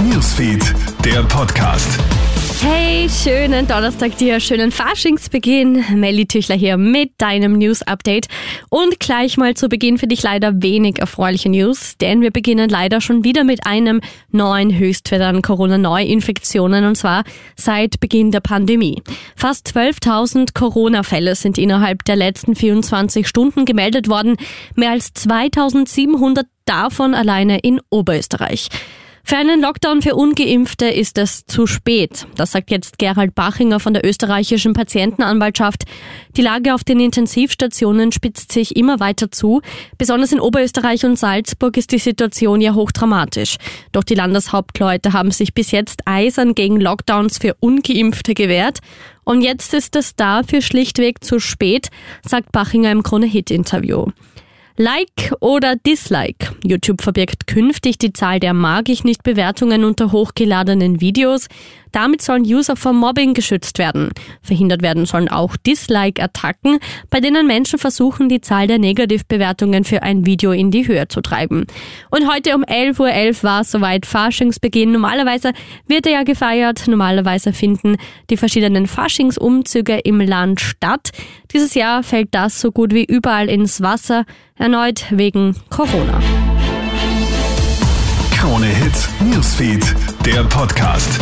Newsfeed, der Podcast. Hey, schönen Donnerstag dir, schönen Faschingsbeginn. Melly Tüchler hier mit deinem News-Update. Und gleich mal zu Beginn für dich leider wenig erfreuliche News, denn wir beginnen leider schon wieder mit einem neuen Höchstwert an Corona-Neuinfektionen und zwar seit Beginn der Pandemie. Fast 12.000 Corona-Fälle sind innerhalb der letzten 24 Stunden gemeldet worden, mehr als 2.700 davon alleine in Oberösterreich. Für einen Lockdown für Ungeimpfte ist es zu spät. Das sagt jetzt Gerald Bachinger von der österreichischen Patientenanwaltschaft. Die Lage auf den Intensivstationen spitzt sich immer weiter zu. Besonders in Oberösterreich und Salzburg ist die Situation ja hochdramatisch. Doch die Landeshauptleute haben sich bis jetzt eisern gegen Lockdowns für Ungeimpfte gewehrt. Und jetzt ist es dafür schlichtweg zu spät, sagt Bachinger im Krone-Hit-Interview. Like oder Dislike. YouTube verbirgt künftig die Zahl der mag ich nicht Bewertungen unter hochgeladenen Videos. Damit sollen User vor Mobbing geschützt werden. Verhindert werden sollen auch Dislike-Attacken, bei denen Menschen versuchen, die Zahl der Negativbewertungen für ein Video in die Höhe zu treiben. Und heute um 11.11 Uhr .11 war es soweit Faschingsbeginn. Normalerweise wird er ja gefeiert. Normalerweise finden die verschiedenen Faschingsumzüge im Land statt. Dieses Jahr fällt das so gut wie überall ins Wasser, erneut wegen Corona. Krone Hits, Newsfeed, der Podcast.